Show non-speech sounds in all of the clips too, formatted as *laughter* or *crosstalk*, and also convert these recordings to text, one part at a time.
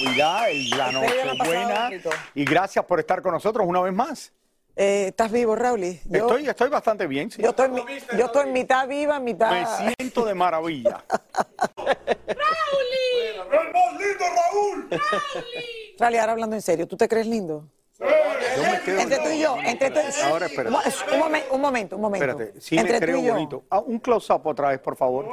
El Navidad, el- la Nochebuena y gracias por estar con nosotros una vez más. Eh, ¿Estás vivo, Raúl? Yo, Estoy, estoy bastante bien, sí. yo estoy, mi- yo estoy mitad viva, mitad... Me siento de maravilla. *laughs* Rally, ahora hablando en serio, ¿tú te crees lindo? Yo me quedo Entre tú y yo, entre tú Ahora, espérate. Un, momen- un momento, un momento. Espérate, sí me entre tú creo y bonito. Ah, un close-up otra vez, por favor.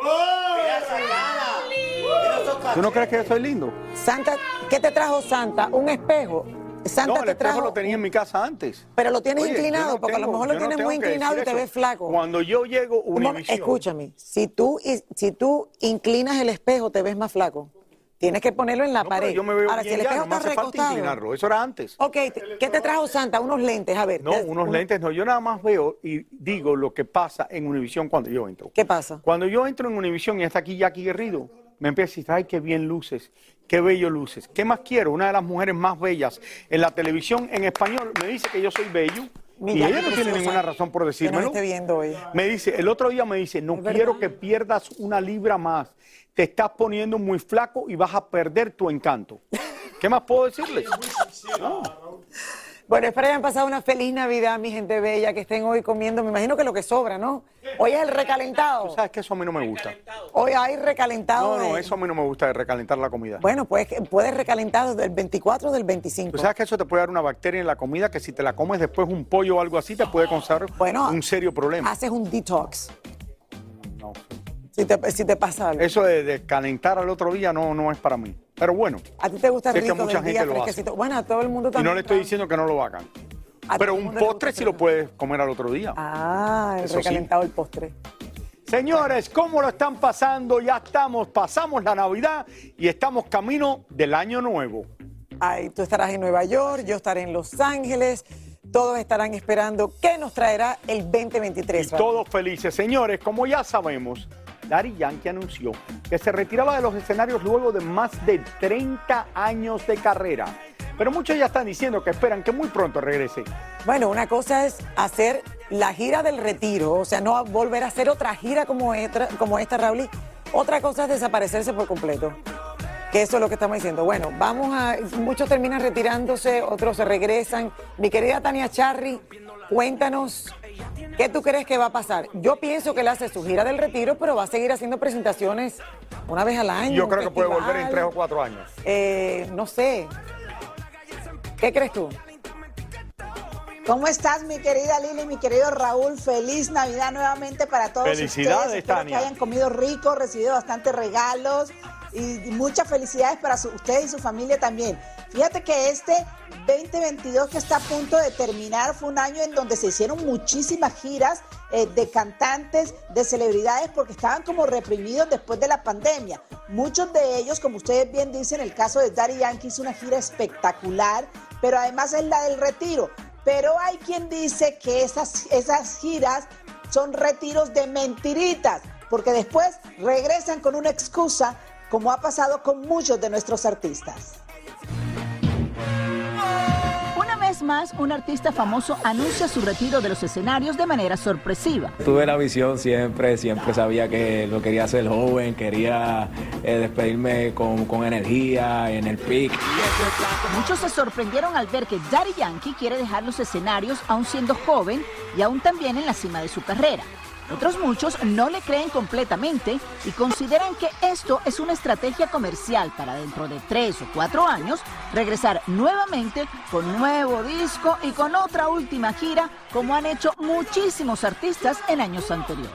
¿Tú no crees que yo soy lindo? Santa, ¿qué te trajo Santa? ¿Un espejo? Santa No, el te espejo trajo... lo tenía en mi casa antes. Pero lo tienes Oye, inclinado, no porque a lo mejor lo no tienes muy inclinado y te ves flaco. Cuando yo llego a Un momen- Univision, escúchame, si tú, si tú inclinas el espejo, te ves más flaco. Tienes que ponerlo en la no, pared. yo me veo Ahora, bien si el ya, espejo me está hace falta recostado... inclinarlo. Eso era antes. Ok, ¿qué te trajo Santa? Unos lentes, a ver. No, te- unos uno- lentes no. Yo nada más veo y digo lo que pasa en Univision cuando yo entro. ¿Qué pasa? Cuando yo entro en Univision y está aquí Jackie Guerrido, me empieza a decir, ay, qué bien luces, qué bello luces. ¿Qué más quiero? Una de las mujeres más bellas en la televisión en español me dice que yo soy bello. Y ella no tiene ninguna razón por decírmelo. viendo hoy. Me dice, el otro día me dice, no quiero que pierdas una libra más. Te estás poniendo muy flaco y vas a perder tu encanto. ¿Qué más puedo decirles? Bueno, espero que hayan pasado una feliz Navidad, mi gente bella, que estén hoy comiendo. Me imagino que lo que sobra, ¿no? Hoy es el Tú recalentado. sabes que eso a mí no me gusta. Hoy hay recalentado. No, no, de- eso a mí no me gusta de recalentar la comida. Bueno, pues puedes recalentar del 24 o del 25. Tú sabes que eso te puede dar una bacteria en la comida que si te la comes después un pollo o algo así te puede causar Bueno, un serio problema. Haces un detox. Si te, si te pasa algo. Eso de, de calentar al otro día no, no es para mí. Pero bueno, A ti te gusta que rico mucha del día gente lo hace. Bueno, a todo el mundo y también. no le estoy diciendo que no lo hagan. Pero un postre sí lo puedes comer al otro día. Ah, el sí. recalentado el postre. Señores, ¿cómo lo están pasando? Ya estamos, pasamos la Navidad y estamos camino del año nuevo. Ay, tú estarás en Nueva York, yo estaré en Los Ángeles. Todos estarán esperando qué nos traerá el 2023. Y todos felices. Señores, como ya sabemos, Daddy Yankee anunció que se retiraba de los escenarios luego de más de 30 años de carrera. Pero muchos ya están diciendo que esperan que muy pronto regrese. Bueno, una cosa es hacer la gira del retiro, o sea, no volver a hacer otra gira como esta, como Raúl. Otra cosa es desaparecerse por completo. Que eso es lo que estamos diciendo. Bueno, vamos a. Muchos terminan retirándose, otros se regresan. Mi querida Tania Charry, cuéntanos. ¿Qué tú crees que va a pasar? Yo pienso que él hace su gira del retiro, pero va a seguir haciendo presentaciones una vez al año. Yo creo que puede volver en tres o cuatro años. Eh, no sé. ¿Qué crees tú? ¿Cómo estás, mi querida Lili, mi querido Raúl? Feliz Navidad nuevamente para todos Felicidades, ustedes. Espero Tania. que hayan comido rico, recibido bastantes regalos y muchas felicidades para su- ustedes y su familia también. Fíjate que este 2022 que está a punto de terminar fue un año en donde se hicieron muchísimas giras eh, de cantantes, de celebridades, porque estaban como reprimidos después de la pandemia. Muchos de ellos, como ustedes bien dicen, el caso de Daddy Yankee hizo una gira espectacular, pero además es la del retiro. Pero hay quien dice que esas, esas giras son retiros de mentiritas, porque después regresan con una excusa, como ha pasado con muchos de nuestros artistas. Una vez más, un artista famoso anuncia su retiro de los escenarios de manera sorpresiva. Tuve la visión siempre, siempre sabía que lo quería hacer joven, quería eh, despedirme con, con energía, en el pic. Muchos se sorprendieron al ver que Daddy Yankee quiere dejar los escenarios aún siendo joven y aún también en la cima de su carrera. Otros muchos no le creen completamente y consideran que esto es una estrategia comercial para dentro de tres o cuatro años regresar nuevamente con nuevo disco y con otra última gira como han hecho muchísimos artistas en años anteriores.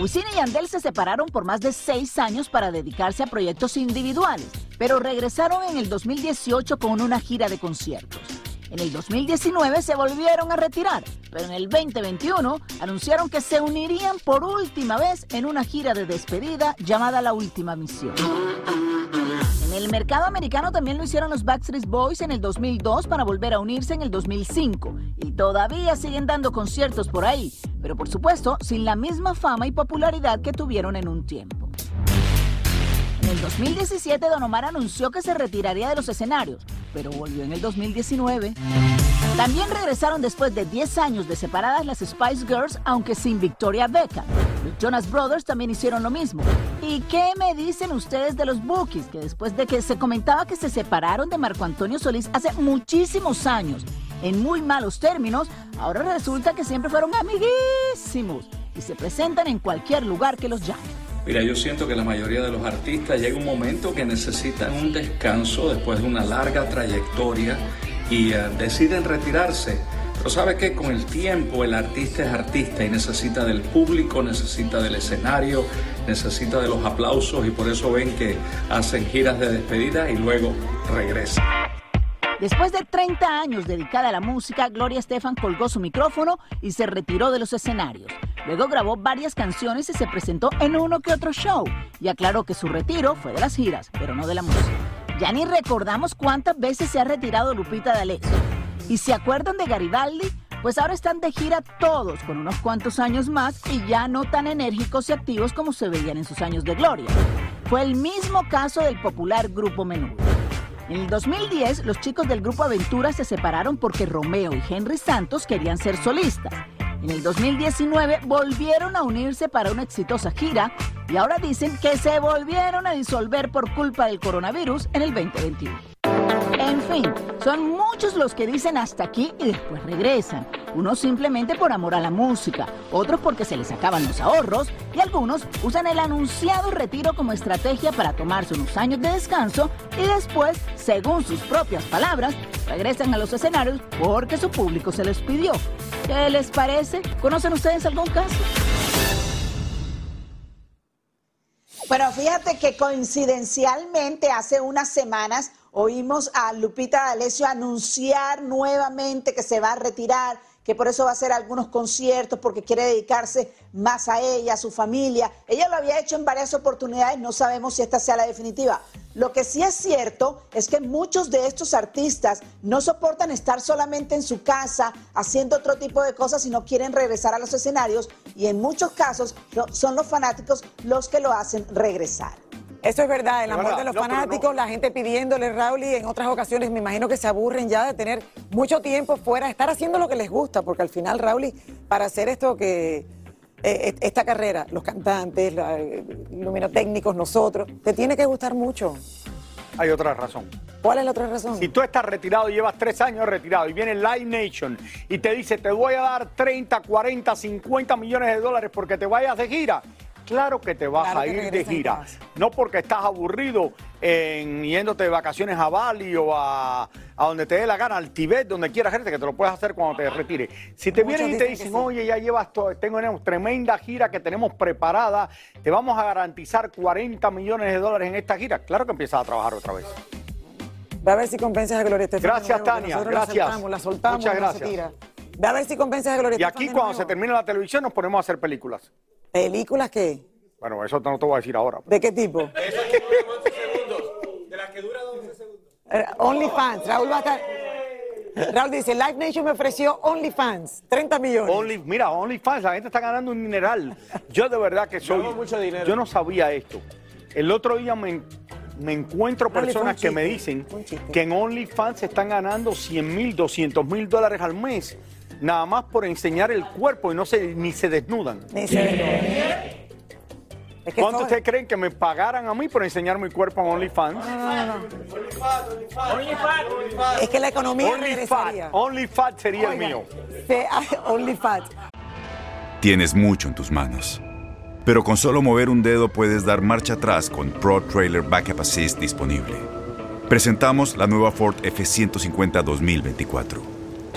Wisin y Yandel se separaron por más de seis años para dedicarse a proyectos individuales, pero regresaron en el 2018 con una gira de conciertos. En el 2019 se volvieron a retirar, pero en el 2021 anunciaron que se unirían por última vez en una gira de despedida llamada La Última Misión. En el mercado americano también lo hicieron los Backstreet Boys en el 2002 para volver a unirse en el 2005 y todavía siguen dando conciertos por ahí, pero por supuesto sin la misma fama y popularidad que tuvieron en un tiempo. En el 2017 Don Omar anunció que se retiraría de los escenarios, pero volvió en el 2019. También regresaron después de 10 años de separadas las Spice Girls, aunque sin Victoria Beckham. Los Jonas Brothers también hicieron lo mismo. ¿Y qué me dicen ustedes de los Bookies? Que después de que se comentaba que se separaron de Marco Antonio Solís hace muchísimos años, en muy malos términos, ahora resulta que siempre fueron amiguísimos y se presentan en cualquier lugar que los llame. Mira, yo siento que la mayoría de los artistas llega un momento que necesitan un descanso después de una larga trayectoria y eh, deciden retirarse. Pero sabe que con el tiempo el artista es artista y necesita del público, necesita del escenario, necesita de los aplausos y por eso ven que hacen giras de despedida y luego regresan. Después de 30 años dedicada a la música, Gloria Estefan colgó su micrófono y se retiró de los escenarios. Luego grabó varias canciones y se presentó en uno que otro show y aclaró que su retiro fue de las giras, pero no de la música. Ya ni recordamos cuántas veces se ha retirado Lupita D'Alessio. ¿Y se acuerdan de Garibaldi? Pues ahora están de gira todos con unos cuantos años más y ya no tan enérgicos y activos como se veían en sus años de gloria. Fue el mismo caso del popular grupo Menudo. En el 2010, los chicos del grupo Aventura se separaron porque Romeo y Henry Santos querían ser solistas. En el 2019 volvieron a unirse para una exitosa gira y ahora dicen que se volvieron a disolver por culpa del coronavirus en el 2021. En fin, son muchos los que dicen hasta aquí y después regresan. Unos simplemente por amor a la música, otros porque se les acaban los ahorros y algunos usan el anunciado retiro como estrategia para tomarse unos años de descanso y después, según sus propias palabras, regresan a los escenarios porque su público se les pidió. ¿Qué les parece? ¿Conocen ustedes algún caso? Bueno, fíjate que coincidencialmente hace unas semanas oímos a Lupita D'Alessio anunciar nuevamente que se va a retirar, que por eso va a hacer algunos conciertos, porque quiere dedicarse más a ella, a su familia. Ella lo había hecho en varias oportunidades, no sabemos si esta sea la definitiva. Lo que sí es cierto es que muchos de estos artistas no soportan estar solamente en su casa haciendo otro tipo de cosas, sino quieren regresar a los escenarios y en muchos casos son los fanáticos los que lo hacen regresar. Eso es verdad, el amor de los no, fanáticos, la gente pidiéndole, Raúl, y en otras ocasiones me imagino que se aburren ya de tener mucho tiempo fuera, estar haciendo lo que les gusta, porque al final, Raúl, para hacer esto que eh, esta carrera, los cantantes, luminotécnicos, nosotros, te tiene que gustar mucho. Hay otra razón. ¿Cuál es la otra razón? Si tú estás retirado, llevas tres años retirado y viene Live Nation y te dice te voy a dar 30, 40, 50 millones de dólares porque te vayas de gira, claro que te vas Claro a ir de gira. No porque estás aburrido en yéndote de vacaciones a Bali o a, a donde te dé la gana, al Tibet, donde quieras irte, que te lo puedes hacer cuando te retires. Si te Muchos vienen y te dicen sí. oye, ya llevas todo, tenemos tremenda gira que tenemos preparada, te vamos a garantizar 40 millones de dólares en esta gira, claro que empiezas a trabajar otra vez. Ve a ver si convences a Gloria Estefan. Gracias, Tania, nosotros la gracias. soltamos, La soltamos, Muchas no se gracias. tira. Ve a ver si convences a Gloria Y aquí cuando se termine la televisión nos ponemos a hacer películas. ¿Películas qué? Bueno, eso no te voy a decir ahora. ¿De qué tipo? Eh, OnlyFans. Raúl va a estar... Raúl dice, Live Nation me ofreció OnlyFans, 30 millones. Only, mira, OnlyFans, la gente está ganando un mineral. Yo de verdad que soy. mucho dinero. Yo no sabía esto. El otro día me, me encuentro Dale, personas que me dicen que en OnlyFans se están ganando 100 mil, 200 mil dólares al mes, nada más por enseñar el cuerpo y no se, ni se desnudan. Ni se ve. Es que ¿Cuánto ustedes creen que me pagaran a mí por enseñar mi cuerpo en OnlyFans? Es que la economía OnlyFans, regresaría. OnlyFans sería el mío. se- OnlyFans. Tienes mucho en tus manos. Pero con solo mover un dedo puedes dar marcha atrás con Pro Trailer Backup Assist disponible. Presentamos la nueva Ford F150 2024.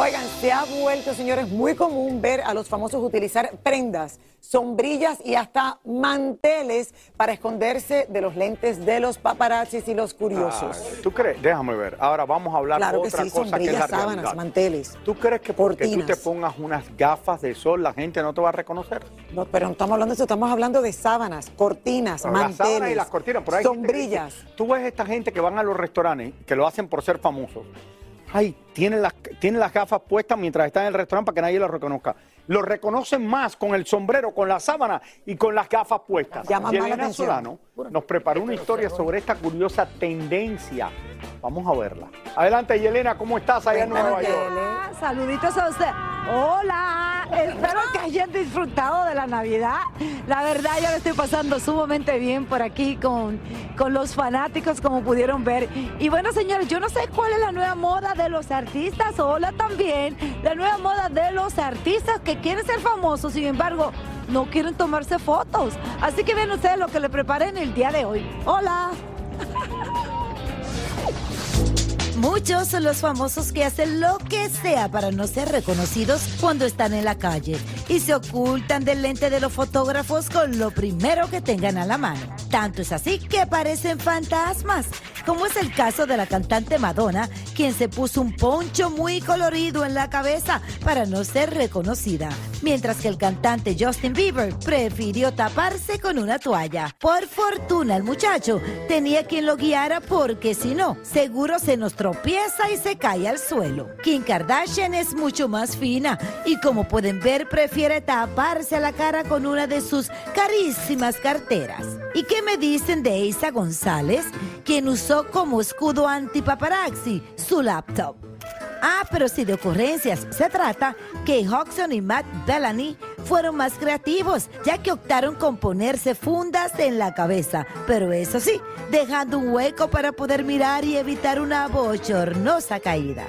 Oigan, se ha vuelto, señores, muy común ver a los famosos utilizar prendas, sombrillas y hasta manteles para esconderse de los lentes de los paparazzis y los curiosos. Ah, ¿Tú crees? Déjame ver. Ahora vamos a hablar claro de que otra sí, cosa que es la sábanas, realidad. manteles. ¿Tú crees que porque tú te pongas unas gafas de sol la gente no te va a reconocer? No, pero no estamos hablando de eso, estamos hablando de sábanas, cortinas, Pero las manteles, sábanas y las cortinas, gente que sombrillas. dice- tú ves esta gente que van a los restaurantes, que lo hacen por ser famosos. Ay, tienen las, tienen las gafas puestas mientras están en el restaurante para que nadie los reconozca. Los reconocen más con el sombrero, con la sábana y con las gafas puestas. Llama Yelena. Solano nos preparó una historia sobre esta curiosa tendencia. Vamos a verla. Adelante, Yelena, ¿cómo estás allá en Nueva York? Hola, saluditos a usted. Hola, espero que hayan disfrutado de la Navidad. La verdad, yo la estoy pasando sumamente bien por aquí con, con los fanáticos, como pudieron ver. Y bueno, señores, yo no sé cuál es la nueva moda de los artistas. Hola también, la nueva moda de los artistas que quieren ser famosos, sin embargo, no quieren tomarse fotos. Así que vean ustedes lo que le preparé en el día de hoy. Hola. Muchos son los famosos que hacen lo que sea para no ser reconocidos cuando están en la calle y se ocultan del lente de los fotógrafos con lo primero que tengan a la mano. Tanto es así que parecen fantasmas, como es el caso de la cantante Madonna, quien se puso un poncho muy colorido en la cabeza para no ser reconocida, mientras que el cantante Justin Bieber prefirió taparse con una toalla. Por fortuna el muchacho tenía quien lo guiara porque si no, seguro se nos tropieza y se cae al suelo. Kim Kardashian es mucho más fina y como pueden ver prefiere taparse la cara con una de sus carísimas carteras. ¿Y qué me dicen de Isa González, quien usó como escudo antipaparazzi su laptop? Ah, pero si de ocurrencias se trata, Kate Hodgson y Matt Bellany fueron más creativos, ya que optaron con ponerse fundas en la cabeza, pero eso sí, dejando un hueco para poder mirar y evitar una bochornosa caída.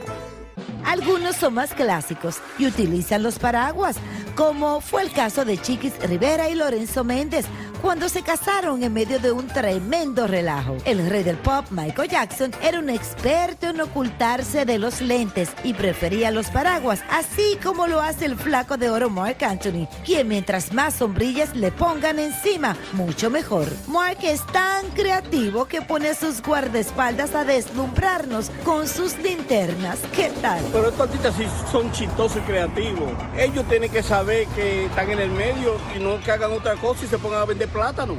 Algunos son más clásicos y utilizan los paraguas, como fue el caso de Chiquis Rivera y Lorenzo Méndez, cuando se casaron en medio de un tremendo relajo. El rey del pop, Michael Jackson, era un experto en ocultarse de los lentes y prefería los paraguas, así como lo hace el flaco de oro Mark Anthony, quien mientras más sombrillas le pongan encima, mucho mejor. Mark es tan creativo que pone sus guardaespaldas a deslumbrarnos con sus linternas. ¿Qué tal? Pero estos artistas sí son chistosos y creativos. Ellos tienen que saber que están en el medio y no que hagan otra cosa y se pongan a vender plátano.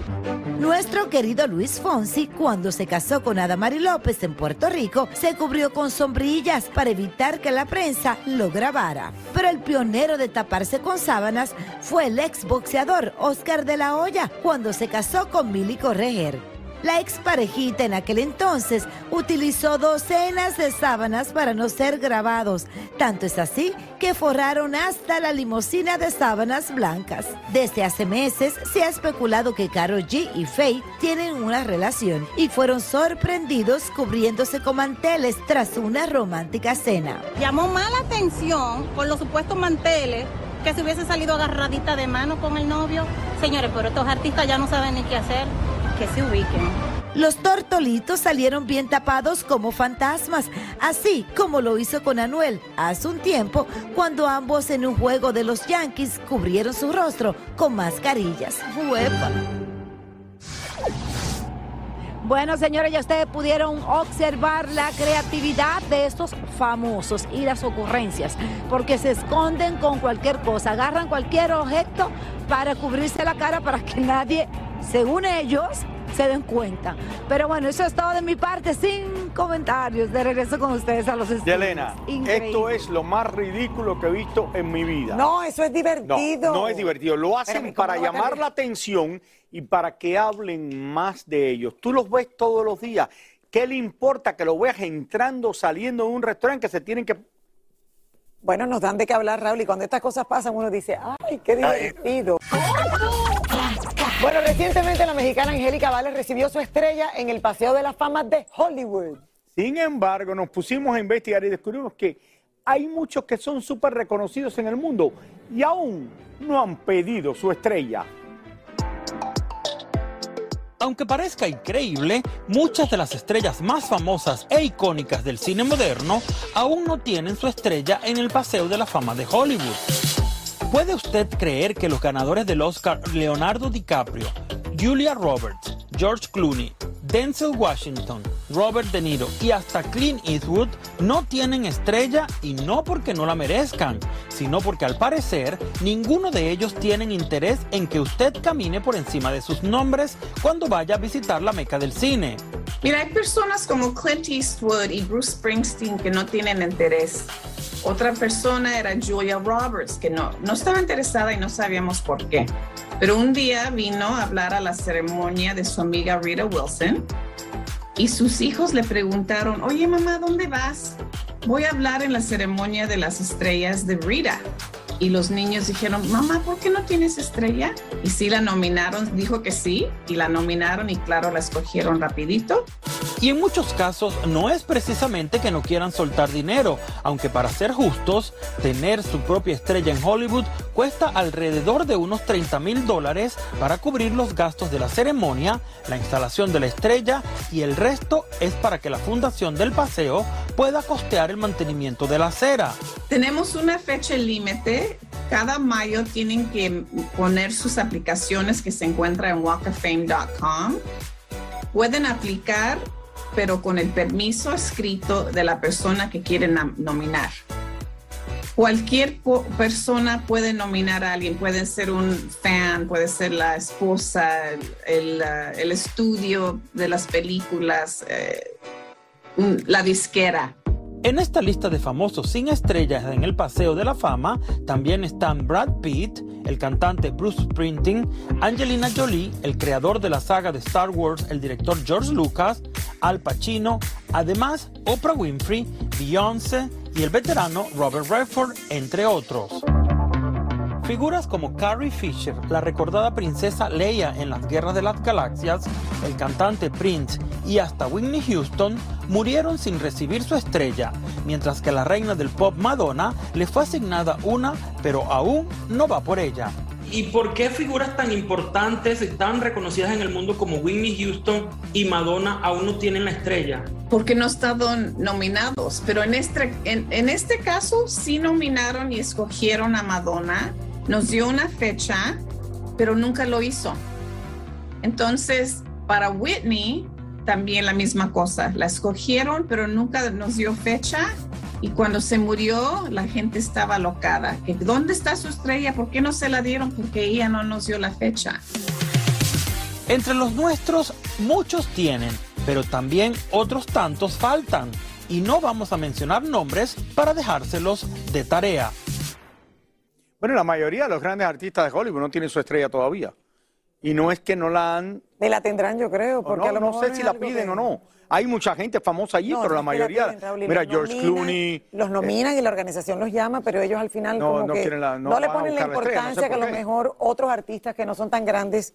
Nuestro querido Luis Fonsi, cuando se casó con Adamari López en Puerto Rico, se cubrió con sombrillas para evitar que la prensa lo grabara. Pero el pionero de taparse con sábanas fue el exboxeador Oscar de la Hoya, cuando se casó con Milly Correger. La exparejita en aquel entonces utilizó docenas de sábanas para no ser grabados. Tanto es así que forraron hasta la limusina de sábanas blancas. Desde hace meses se ha especulado que Karol G y Faye tienen una relación y fueron sorprendidos cubriéndose con manteles tras una romántica cena. Llamó mala atención con los supuestos manteles que se hubiese salido agarradita de mano con el novio. Señores, pero estos artistas ya no saben ni qué hacer que se ubiquen. Los tortolitos salieron bien tapados como fantasmas, así como lo hizo con Anuel hace un tiempo cuando ambos en un juego de los Yankees cubrieron su rostro con mascarillas. ¡Huepa! Bueno, señores, ya ustedes pudieron observar la creatividad de estos famosos y las ocurrencias, porque se esconden con cualquier cosa, agarran cualquier objeto para cubrirse la cara para que nadie, según ellos, se den cuenta. Pero bueno, eso es todo de mi parte, sin comentarios. De regreso con ustedes a los estudios. Yelena, esto es lo más ridículo que he visto en mi vida. No, eso es divertido. No, no es divertido. Lo hacen Espérame, para ¿cómo va a llamar la atención y para que hablen más de ellos. Tú los ves todos los días. ¿Qué le importa que lo veas entrando, saliendo de un restaurante que se tienen que... Bueno, nos dan de qué hablar, Raúl, y cuando estas cosas pasan, uno dice, ¡ay, qué divertido! Bueno, recientemente la mexicana Angélica Vale recibió su estrella en el Paseo de la Fama de Hollywood. Sin embargo, nos pusimos a investigar y descubrimos que hay muchos que son súper reconocidos en el mundo y aún no han pedido su estrella. Aunque parezca increíble, muchas de las estrellas más famosas e icónicas del cine moderno aún no tienen su estrella en el Paseo de la Fama de Hollywood. ¿Puede usted creer que los ganadores del Oscar Leonardo DiCaprio, Julia Roberts, George Clooney, Denzel Washington, Robert De Niro y hasta Clint Eastwood no tienen estrella y no porque no la merezcan, sino porque al parecer ninguno de ellos tienen interés en que usted camine por encima de sus nombres cuando vaya a visitar la meca del cine. Mira, hay personas como Clint Eastwood y Bruce Springsteen que no tienen interés. Otra persona era Julia Roberts, que no, no estaba interesada y no sabíamos por qué. Pero un día vino a hablar a la ceremonia de su amiga Rita Wilson y sus hijos le preguntaron, oye mamá, ¿dónde vas? Voy a hablar en la ceremonia de las estrellas de Rita. Y los niños dijeron, mamá, ¿por qué no tienes estrella? Y sí la nominaron, dijo que sí, y la nominaron y claro, la escogieron rapidito. Y en muchos casos no es precisamente que no quieran soltar dinero, aunque para ser justos, tener su propia estrella en Hollywood cuesta alrededor de unos 30 mil dólares para cubrir los gastos de la ceremonia, la instalación de la estrella y el resto es para que la fundación del paseo pueda costear el mantenimiento de la acera. Tenemos una fecha límite. Cada mayo tienen que poner sus aplicaciones que se encuentran en walkoffame.com. Pueden aplicar, pero con el permiso escrito de la persona que quieren nominar. Cualquier persona puede nominar a alguien, puede ser un fan, puede ser la esposa, el, estudio de las películas, eh, la disquera. En esta lista de famosos sin estrellas en el Paseo de la Fama también están Brad Pitt, el cantante Bruce Springsteen, Angelina Jolie, el creador de la saga de Star Wars, el director George Lucas, Al Pacino, además Oprah Winfrey, Beyoncé y el veterano Robert Redford, entre otros. Figuras como Carrie Fisher, la recordada princesa Leia en las Guerras de las Galaxias, el cantante Prince y hasta Whitney Houston murieron sin recibir su estrella, mientras que la reina del pop Madonna le fue asignada una, pero aún no va por ella. ¿Y por qué figuras tan importantes y tan reconocidas en el mundo como Whitney Houston y Madonna aún no tienen la estrella? Porque no estaban nominados, pero en este, en, en este caso sí nominaron y escogieron a Madonna, nos dio una fecha, pero nunca lo hizo. Entonces, para Whitney, también la misma cosa, la escogieron, pero nunca nos dio fecha y cuando se murió, la gente estaba locada. ¿Dónde está su estrella? ¿Por qué no se la dieron? Porque ella no nos dio la fecha. Entre los nuestros, muchos tienen, pero también otros tantos faltan. Y no vamos a mencionar nombres para dejárselos de tarea. Bueno, la mayoría de los grandes artistas de Hollywood no tienen su estrella todavía. Y no es que no la han... Me la tendrán, yo creo, porque no, a lo no mejor sé es si la piden que- o no. Hay mucha gente famosa allí, No, pero no la mayoría... Raúl, mira, George nominan, Clooney... Los nominan y la organización los llama, pero ellos al final No, como no que la- no no, le ponen la buscar la estrella, no sé importancia que a lo mejor otros artistas que no son tan grandes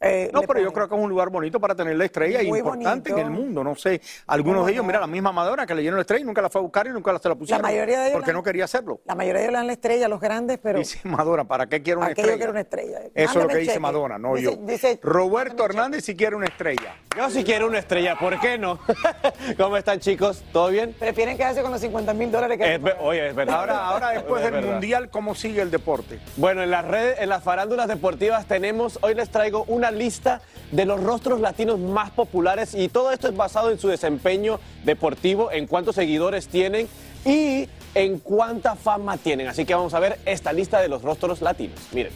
eh, No, pero yo creo que es un lugar bonito para tener la estrella y Muy importante bonito. en el mundo. No sé, algunos ¿Cómo de ellos, no? mira, la misma Madonna que le dieron la estrella y nunca la fue a buscar y nunca la se la pusieron. mayoría de ellos Porque la- no quería hacerlo. La mayoría de ellos le dan la estrella a los grandes, pero Dice Madonna, ¿para qué quiero una estrella? quiero una estrella. Eso es lo que dice cheque. Madonna, no Dice- yo. dice, Roberto Hernández si quiere una estrella. Yo sí quiero una estrella, ¿por qué no? *laughs* ¿Cómo están chicos? ¿Todo bien? Prefieren quedarse con los 50 mil dólares que Es oye, es verdad. Ahora, ahora después Es del verdad. Mundial, ¿cómo sigue el deporte? Bueno, en las redes, en las farándulas deportivas tenemos, hoy les traigo una lista de los rostros latinos más populares y todo esto es basado en su desempeño deportivo, en cuántos seguidores tienen y en cuánta fama tienen. Así que vamos a ver esta lista de los rostros latinos. Miren.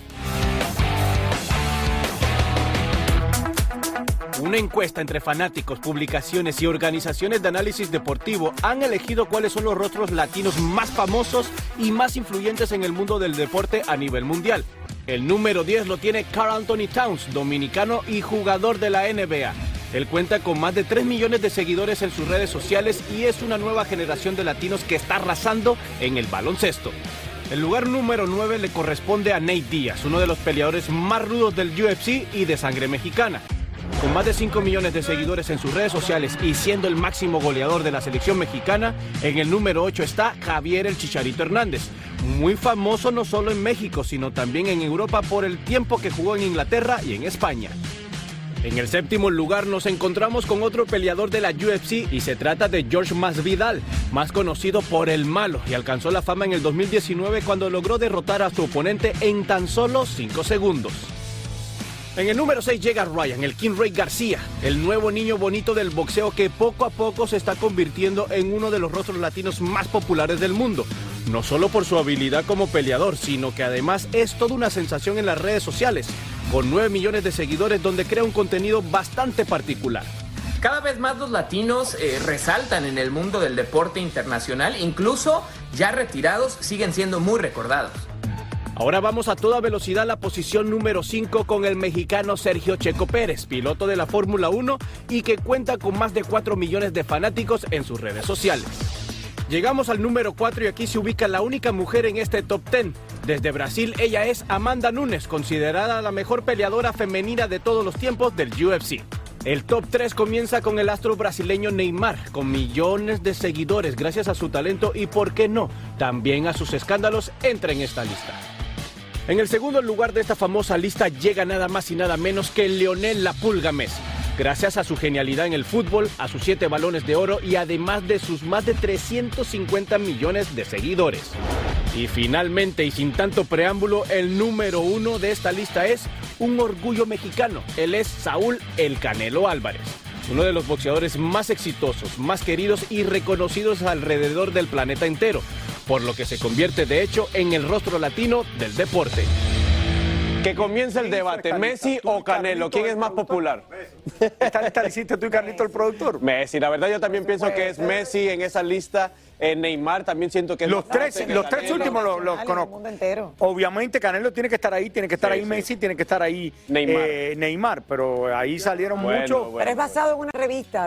Una encuesta entre fanáticos, publicaciones y organizaciones de análisis deportivo han elegido cuáles son los rostros latinos más famosos y más influyentes en el mundo del deporte a nivel mundial. El número 10 lo tiene Carl Anthony Towns, dominicano y jugador de la NBA. Él cuenta con más de 3 millones de seguidores en sus redes sociales y es una nueva generación de latinos que está arrasando en el baloncesto. El lugar número 9 le corresponde a Nate Díaz, uno de los peleadores más rudos del UFC y de sangre mexicana. Con más de 5 millones de seguidores en sus redes sociales y siendo el máximo goleador de la selección mexicana, en el número 8 está Javier el Chicharito Hernández, muy famoso no solo en México, sino también en Europa por el tiempo que jugó en Inglaterra y en España. En el séptimo lugar nos encontramos con otro peleador de la UFC y se trata de George Masvidal, más conocido por el malo, y alcanzó la fama en el 2019 cuando logró derrotar a su oponente en tan solo 5 segundos. En el número 6 llega Ryan, el King Ray García, el nuevo niño bonito del boxeo que poco a poco se está convirtiendo en uno de los rostros latinos más populares del mundo. No solo por su habilidad como peleador, sino que además es toda una sensación en las redes sociales, con 9 millones de seguidores donde crea un contenido bastante particular. Cada vez más los latinos eh, resaltan en el mundo del deporte internacional, incluso ya retirados siguen siendo muy recordados. Ahora vamos a toda velocidad a la posición número 5 con el mexicano Sergio Checo Pérez, piloto de la Fórmula 1 y que cuenta con más de 4 millones de fanáticos en sus redes sociales. Llegamos al número 4 y aquí se ubica la única mujer en este top 10. Desde Brasil ella es Amanda Nunes, considerada la mejor peleadora femenina de todos los tiempos del UFC. El top 3 comienza con el astro brasileño Neymar, con millones de seguidores gracias a su talento y, por qué no, también a sus escándalos, entra en esta lista. En el segundo lugar de esta famosa lista llega nada más y nada menos que Leonel La Pulga Messi. Gracias a su genialidad en el fútbol, a sus siete balones de oro y además de sus más de 350 millones de seguidores. Y finalmente, y sin tanto preámbulo, el número uno de esta lista es un orgullo mexicano. Él es Saúl El Canelo Álvarez. Uno de los boxeadores más exitosos, más queridos y reconocidos alrededor del planeta entero, por lo que se convierte de hecho en el rostro latino del deporte. Que comience el debate, Messi o Canelo, ¿quién es más popular? ¿Esta lista hiciste tú y Carlito, el productor? Messi, la verdad yo también pienso que es Messi en esa lista, eh, Neymar también siento que es Los tres, los tres últimos los, los conozco. Obviamente Canelo tiene que estar ahí, tiene que estar Sí, ahí sí. Messi, tiene que estar ahí Neymar. eh, Neymar, pero ahí salieron Bueno, muchos. Pero es basado en una revista.